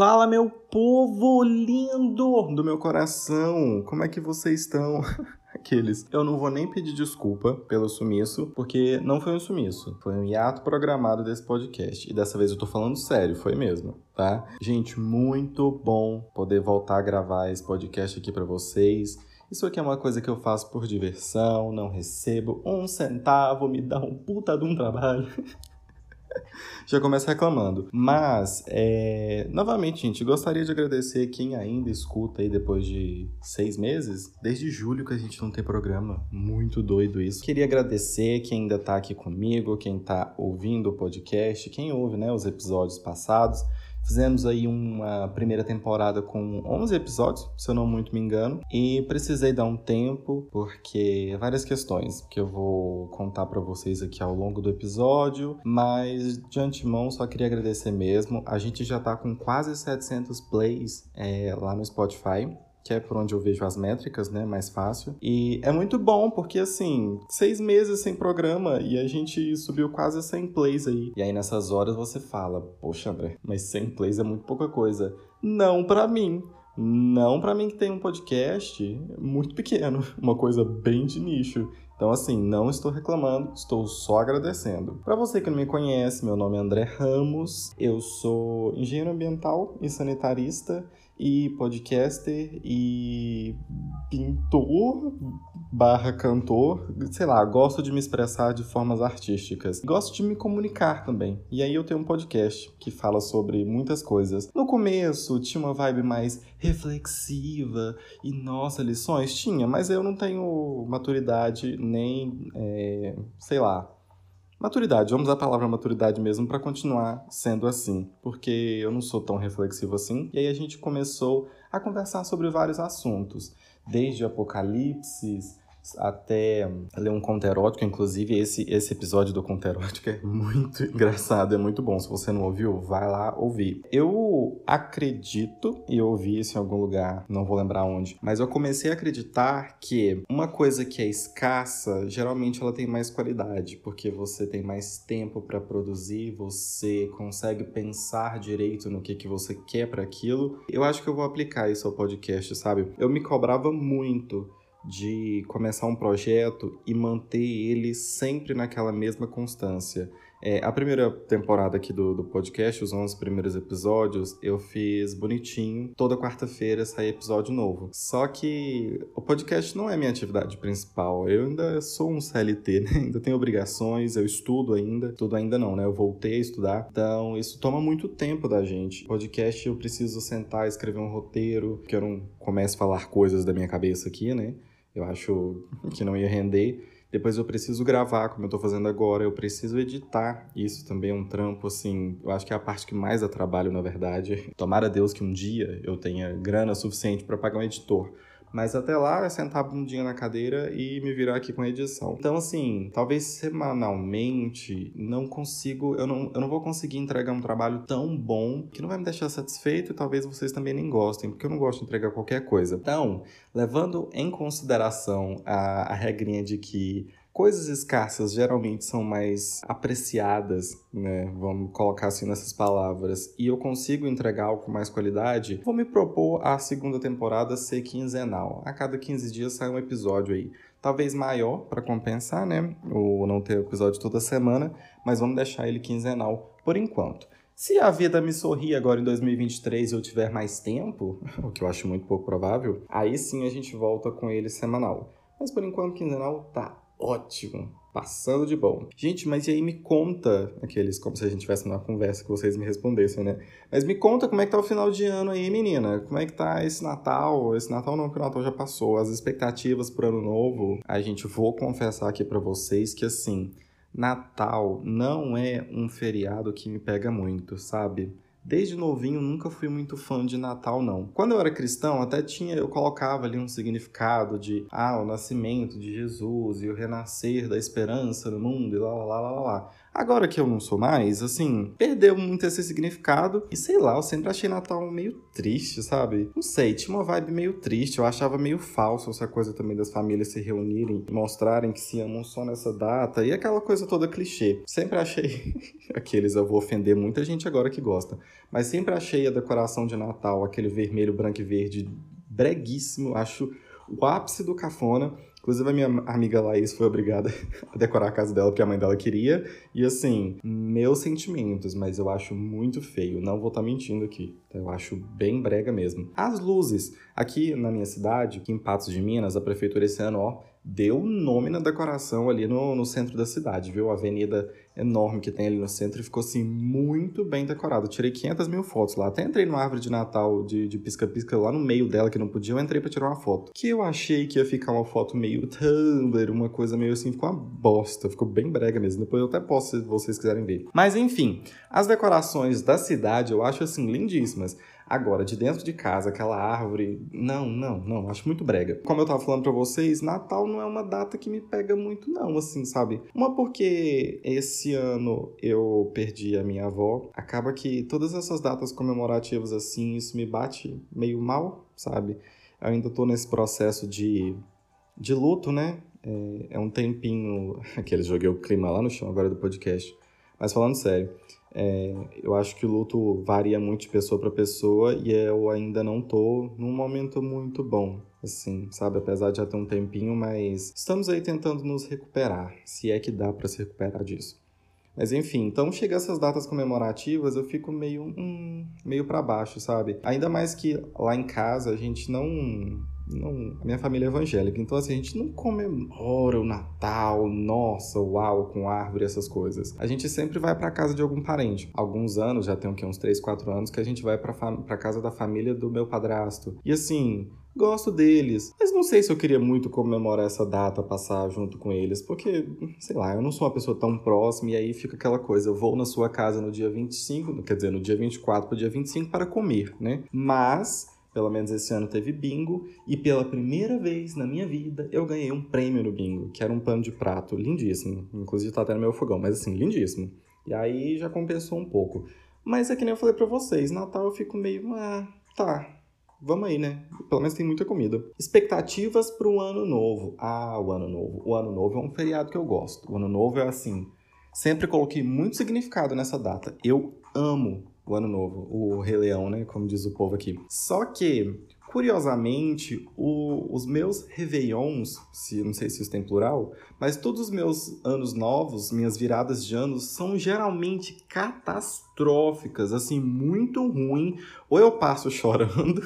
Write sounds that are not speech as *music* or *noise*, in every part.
Fala, meu povo lindo do meu coração! Como é que vocês estão? *laughs* Aqueles. Eu não vou nem pedir desculpa pelo sumiço, porque não foi um sumiço. Foi um hiato programado desse podcast. E dessa vez eu tô falando sério, foi mesmo, tá? Gente, muito bom poder voltar a gravar esse podcast aqui para vocês. Isso aqui é uma coisa que eu faço por diversão, não recebo um centavo, me dá um puta de um trabalho. *laughs* *laughs* Já começa reclamando. Mas, é... novamente, gente, gostaria de agradecer quem ainda escuta aí depois de seis meses. Desde julho que a gente não tem programa. Muito doido isso. Queria agradecer quem ainda tá aqui comigo, quem tá ouvindo o podcast, quem ouve, né, os episódios passados. Fizemos aí uma primeira temporada com 11 episódios, se eu não muito me engano, e precisei dar um tempo porque várias questões que eu vou contar para vocês aqui ao longo do episódio, mas de antemão só queria agradecer mesmo. A gente já tá com quase 700 plays é, lá no Spotify que é por onde eu vejo as métricas, né? Mais fácil. E é muito bom, porque assim, seis meses sem programa e a gente subiu quase 100 plays aí. E aí nessas horas você fala, poxa, André, mas 100 plays é muito pouca coisa. Não para mim. Não para mim que tem um podcast muito pequeno, *laughs* uma coisa bem de nicho. Então, assim, não estou reclamando, estou só agradecendo. Para você que não me conhece, meu nome é André Ramos, eu sou engenheiro ambiental e sanitarista e podcaster e pintor barra cantor, sei lá, gosto de me expressar de formas artísticas. Gosto de me comunicar também. E aí eu tenho um podcast que fala sobre muitas coisas. No começo tinha uma vibe mais reflexiva e nossa, lições tinha, mas eu não tenho maturidade nem, é, sei lá, Maturidade, vamos a palavra maturidade mesmo para continuar sendo assim, porque eu não sou tão reflexivo assim. E aí a gente começou a conversar sobre vários assuntos, desde apocalipses, até ler um conto erótico, inclusive esse, esse episódio do conto erótico é muito *laughs* engraçado, é muito bom. Se você não ouviu, vai lá ouvir. Eu acredito, e eu ouvi isso em algum lugar, não vou lembrar onde, mas eu comecei a acreditar que uma coisa que é escassa, geralmente ela tem mais qualidade, porque você tem mais tempo para produzir, você consegue pensar direito no que, que você quer para aquilo. Eu acho que eu vou aplicar isso ao podcast, sabe? Eu me cobrava muito de começar um projeto e manter ele sempre naquela mesma constância. É, a primeira temporada aqui do, do podcast, os 11 primeiros episódios, eu fiz bonitinho. Toda quarta-feira sai episódio novo. Só que o podcast não é minha atividade principal. Eu ainda sou um CLT, *laughs* né? Ainda tenho obrigações, eu estudo ainda. Tudo ainda não, né? Eu voltei a estudar. Então, isso toma muito tempo da gente. Podcast, eu preciso sentar, escrever um roteiro, que eu não comece a falar coisas da minha cabeça aqui, né? Eu acho que não ia render. Depois eu preciso gravar, como eu tô fazendo agora, eu preciso editar. Isso também é um trampo, assim, eu acho que é a parte que mais dá trabalho, na verdade. Tomara Deus que um dia eu tenha grana suficiente para pagar um editor. Mas até lá é sentar a bundinha na cadeira e me virar aqui com a edição. Então, assim, talvez semanalmente não consigo, eu não, eu não vou conseguir entregar um trabalho tão bom que não vai me deixar satisfeito e talvez vocês também nem gostem, porque eu não gosto de entregar qualquer coisa. Então, levando em consideração a, a regrinha de que Coisas escassas geralmente são mais apreciadas, né? Vamos colocar assim nessas palavras. E eu consigo entregar algo com mais qualidade. Vou me propor a segunda temporada ser quinzenal. A cada 15 dias sai um episódio aí. Talvez maior para compensar, né? O não ter episódio toda semana, mas vamos deixar ele quinzenal por enquanto. Se a vida me sorrir agora em 2023 e eu tiver mais tempo, *laughs* o que eu acho muito pouco provável, aí sim a gente volta com ele semanal. Mas por enquanto quinzenal tá ótimo. Passando de bom. Gente, mas e aí me conta, aqueles como se a gente tivesse uma conversa que vocês me respondessem, né? Mas me conta como é que tá o final de ano aí, menina. Como é que tá esse Natal? Esse Natal não, que o Natal já passou. As expectativas pro ano novo. A gente vou confessar aqui para vocês que assim, Natal não é um feriado que me pega muito, sabe? Desde novinho nunca fui muito fã de Natal não. Quando eu era cristão, até tinha eu colocava ali um significado de ah, o nascimento de Jesus e o renascer da esperança no mundo e lá lá lá lá lá. Agora que eu não sou mais, assim, perdeu muito esse significado. E sei lá, eu sempre achei Natal meio triste, sabe? Não sei, tinha uma vibe meio triste. Eu achava meio falso essa coisa também das famílias se reunirem e mostrarem que se amam só nessa data. E aquela coisa toda clichê. Sempre achei. *laughs* Aqueles, eu vou ofender muita gente agora que gosta. Mas sempre achei a decoração de Natal, aquele vermelho, branco e verde, breguíssimo. Acho o ápice do cafona. Inclusive, a minha amiga Laís foi obrigada *laughs* a decorar a casa dela porque a mãe dela queria. E assim, meus sentimentos, mas eu acho muito feio. Não vou estar tá mentindo aqui. Eu acho bem brega mesmo. As luzes. Aqui na minha cidade, aqui em Patos de Minas, a prefeitura esse ano, ó, deu nome na decoração ali no, no centro da cidade, viu? A avenida enorme que tem ali no centro e ficou assim muito bem decorado. tirei 500 mil fotos lá. Até entrei numa árvore de Natal de pisca-pisca lá no meio dela que não podia. Eu entrei para tirar uma foto. Que eu achei que ia ficar uma foto meio Tumblr, uma coisa meio assim. Ficou uma bosta. Ficou bem brega mesmo. Depois eu até posso se vocês quiserem ver. Mas enfim, as decorações da cidade eu acho assim lindíssimas. Agora, de dentro de casa, aquela árvore. Não, não, não. Acho muito brega. Como eu tava falando para vocês, Natal não é uma data que me pega muito, não, assim, sabe? Uma porque esse ano eu perdi a minha avó. Acaba que todas essas datas comemorativas, assim, isso me bate meio mal, sabe? Eu ainda tô nesse processo de, de luto, né? É, é um tempinho. *laughs* Aquele joguei o clima lá no chão agora do podcast. Mas falando sério, é, eu acho que o luto varia muito de pessoa para pessoa e eu ainda não tô num momento muito bom, assim, sabe? Apesar de já ter um tempinho, mas estamos aí tentando nos recuperar, se é que dá para se recuperar disso. Mas enfim, então chega essas datas comemorativas, eu fico meio, hum, meio para baixo, sabe? Ainda mais que lá em casa a gente não não, a minha família é evangélica, então assim, a gente não comemora o Natal, nossa, uau, com árvore, essas coisas. A gente sempre vai para casa de algum parente. Alguns anos, já tem o quê? Uns 3, 4 anos, que a gente vai para casa da família do meu padrasto. E assim, gosto deles. Mas não sei se eu queria muito comemorar essa data, passar junto com eles, porque, sei lá, eu não sou uma pessoa tão próxima e aí fica aquela coisa, eu vou na sua casa no dia 25, quer dizer, no dia 24 pro dia 25 para comer, né? Mas pelo menos esse ano teve bingo e pela primeira vez na minha vida eu ganhei um prêmio no bingo, que era um pano de prato lindíssimo. Inclusive tá até no meu fogão, mas assim, lindíssimo. E aí já compensou um pouco. Mas é que nem eu falei para vocês, Natal eu fico meio, ah, tá, vamos aí, né? Pelo menos tem muita comida. Expectativas para o ano novo. Ah, o ano novo. O ano novo é um feriado que eu gosto. O ano novo é assim, sempre coloquei muito significado nessa data. Eu amo o Ano Novo, o Rei Leão, né? Como diz o povo aqui. Só que, curiosamente, o, os meus Réveillons, se, não sei se isso tem plural, mas todos os meus anos novos, minhas viradas de anos, são geralmente catastróficas, assim, muito ruim. Ou eu passo *laughs* chorando.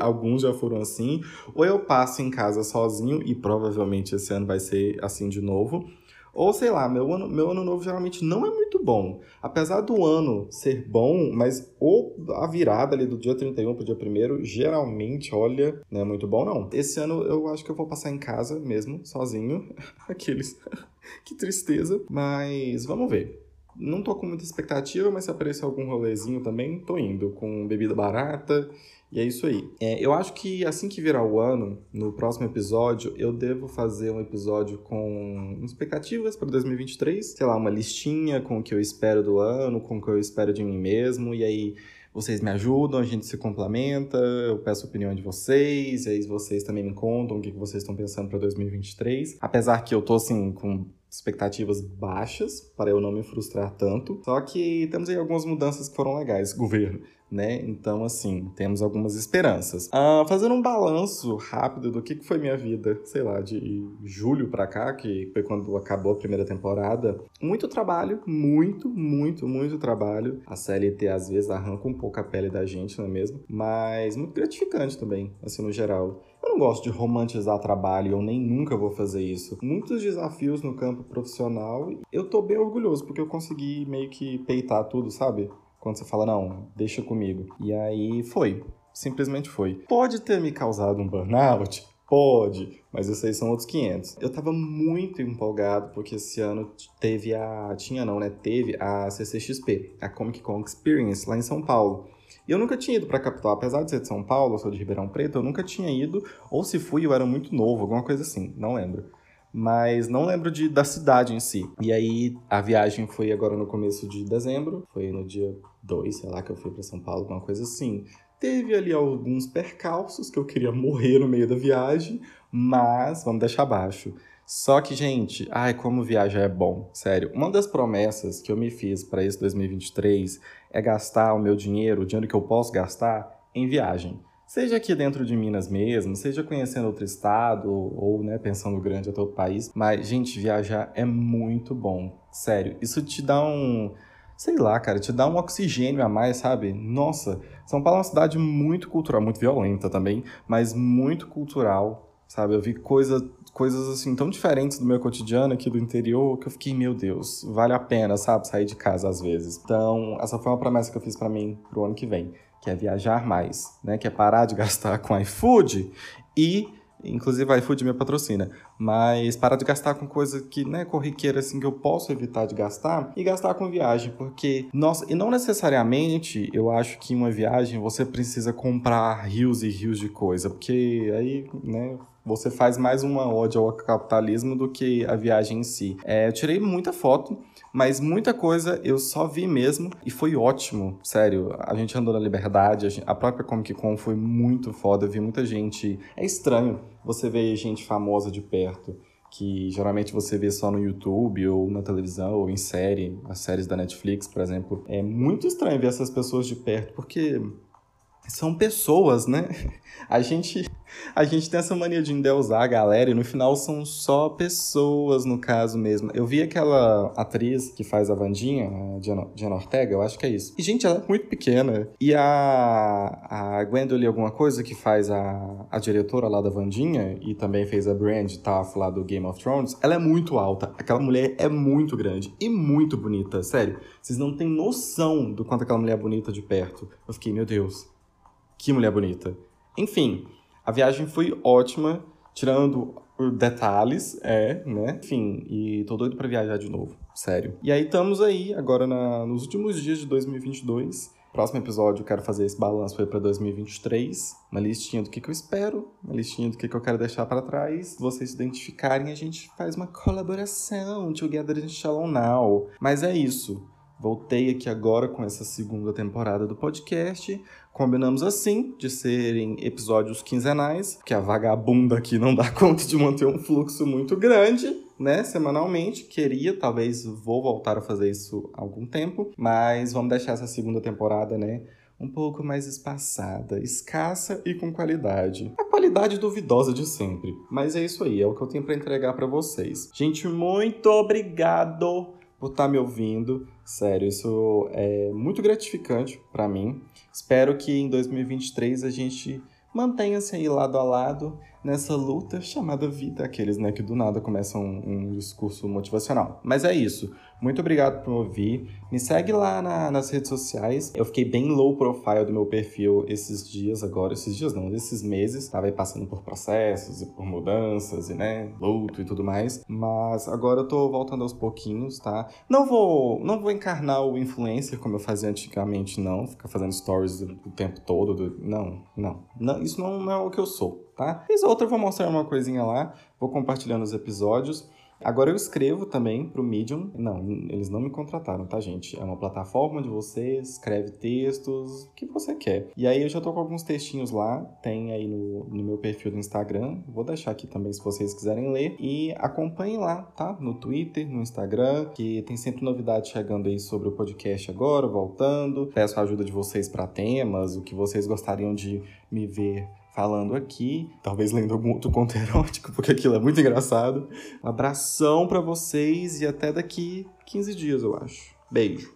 Alguns já foram assim, ou eu passo em casa sozinho, e provavelmente esse ano vai ser assim de novo, ou sei lá, meu ano, meu ano novo geralmente não é muito bom. Apesar do ano ser bom, mas ou a virada ali do dia 31 pro dia 1 geralmente, olha, não é muito bom não. Esse ano eu acho que eu vou passar em casa mesmo, sozinho. *laughs* Aqueles. *laughs* que tristeza. Mas vamos ver. Não tô com muita expectativa, mas se aparecer algum rolezinho também, tô indo. Com bebida barata e é isso aí. É, eu acho que assim que virar o ano, no próximo episódio, eu devo fazer um episódio com expectativas para 2023. Sei lá, uma listinha com o que eu espero do ano, com o que eu espero de mim mesmo. E aí vocês me ajudam, a gente se complementa, eu peço a opinião de vocês, e aí vocês também me contam o que vocês estão pensando para 2023. Apesar que eu tô assim com expectativas baixas para eu não me frustrar tanto. Só que temos aí algumas mudanças que foram legais, governo né? Então, assim, temos algumas esperanças. Ah, fazendo um balanço rápido do que foi minha vida, sei lá, de julho pra cá, que foi quando acabou a primeira temporada. Muito trabalho, muito, muito, muito trabalho. A CLT às vezes arranca um pouco a pele da gente, não é mesmo? Mas muito gratificante também, assim, no geral. Eu não gosto de romantizar trabalho, eu nem nunca vou fazer isso. Muitos desafios no campo profissional, eu tô bem orgulhoso, porque eu consegui meio que peitar tudo, sabe? Quando você fala, não, deixa comigo. E aí foi. Simplesmente foi. Pode ter me causado um burnout? Pode, mas esses aí são outros 500. Eu tava muito empolgado porque esse ano teve a. Tinha não, né? Teve a CCXP, a Comic Con Experience, lá em São Paulo. E eu nunca tinha ido pra capital, apesar de ser de São Paulo, eu sou de Ribeirão Preto, eu nunca tinha ido, ou se fui, eu era muito novo, alguma coisa assim, não lembro. mas não lembro de, da cidade em si. E aí a viagem foi agora no começo de dezembro, foi no dia 2, sei lá, que eu fui para São Paulo, alguma coisa assim. Teve ali alguns percalços que eu queria morrer no meio da viagem, mas vamos deixar abaixo. Só que, gente, ai, como viajar é bom, sério. Uma das promessas que eu me fiz para esse 2023 é gastar o meu dinheiro, o dinheiro que eu posso gastar, em viagem. Seja aqui dentro de Minas mesmo, seja conhecendo outro estado ou, né, pensando grande até outro país. Mas, gente, viajar é muito bom. Sério, isso te dá um. Sei lá, cara, te dá um oxigênio a mais, sabe? Nossa, São Paulo é uma cidade muito cultural, muito violenta também, mas muito cultural, sabe? Eu vi coisa, coisas assim tão diferentes do meu cotidiano aqui do interior que eu fiquei, meu Deus, vale a pena, sabe? Sair de casa às vezes. Então, essa foi uma promessa que eu fiz para mim pro ano que vem que é viajar mais, né? Que é parar de *laughs* gastar com iFood e inclusive a iFood me patrocina, mas parar de gastar com coisa que, né, corriqueira assim que eu posso evitar de gastar e gastar com viagem, porque nossa, e não necessariamente eu acho que em uma viagem você precisa comprar rios e rios de coisa, porque aí, né, você faz mais uma ode ao capitalismo do que a viagem em si. É, eu tirei muita foto, mas muita coisa eu só vi mesmo e foi ótimo, sério. A gente andou na liberdade, a, gente, a própria Comic Con foi muito foda, eu vi muita gente. É estranho você ver gente famosa de perto que geralmente você vê só no YouTube ou na televisão ou em série, as séries da Netflix, por exemplo. É muito estranho ver essas pessoas de perto, porque são pessoas, né? A gente, a gente tem essa mania de endeusar a galera e no final são só pessoas, no caso mesmo. Eu vi aquela atriz que faz a Vandinha, a Diana, Ortega, eu acho que é isso. E, gente, ela é muito pequena. E a, a Gwendolyn alguma coisa, que faz a, a diretora lá da Vandinha e também fez a Brand Taff lá do Game of Thrones, ela é muito alta. Aquela mulher é muito grande e muito bonita, sério. Vocês não têm noção do quanto aquela mulher é bonita de perto. Eu fiquei, meu Deus, que mulher bonita. Enfim, a viagem foi ótima, tirando detalhes, é, né? Enfim, e tô doido pra viajar de novo, sério. E aí estamos aí, agora na, nos últimos dias de 2022. Próximo episódio eu quero fazer esse balanço aí para 2023, uma listinha do que, que eu espero, uma listinha do que, que eu quero deixar para trás. Se vocês se identificarem, a gente faz uma colaboração, Together Shalom Now. Mas é isso. Voltei aqui agora com essa segunda temporada do podcast. Combinamos assim de serem episódios quinzenais, que a vagabunda aqui não dá *laughs* conta de manter um fluxo muito grande, né, semanalmente. Queria, talvez vou voltar a fazer isso há algum tempo, mas vamos deixar essa segunda temporada, né, um pouco mais espaçada, escassa e com qualidade. A qualidade duvidosa de sempre. Mas é isso aí, é o que eu tenho para entregar para vocês. Gente, muito obrigado por estar tá me ouvindo. Sério, isso é muito gratificante para mim. Espero que em 2023 a gente mantenha-se aí lado a lado nessa luta chamada vida, aqueles né, que do nada começam um, um discurso motivacional. Mas é isso. Muito obrigado por me ouvir. Me segue lá na, nas redes sociais. Eu fiquei bem low profile do meu perfil esses dias agora. Esses dias não, esses meses. Tava aí passando por processos e por mudanças e, né, luto e tudo mais. Mas agora eu tô voltando aos pouquinhos, tá? Não vou, não vou encarnar o influencer como eu fazia antigamente, não. Ficar fazendo stories o tempo todo. Do... Não, não, não. Isso não, não é o que eu sou, tá? Fiz outra, vou mostrar uma coisinha lá. Vou compartilhando os episódios. Agora eu escrevo também para o Medium. Não, eles não me contrataram, tá, gente? É uma plataforma de você escreve textos, o que você quer. E aí eu já tô com alguns textinhos lá, tem aí no, no meu perfil do Instagram. Vou deixar aqui também se vocês quiserem ler. E acompanhem lá, tá? No Twitter, no Instagram, que tem sempre novidade chegando aí sobre o podcast agora, voltando. Peço a ajuda de vocês para temas, o que vocês gostariam de me ver falando aqui, talvez lendo algum outro conto *laughs* erótico, porque aquilo é muito engraçado. Um abração para vocês e até daqui 15 dias, eu acho. Beijo.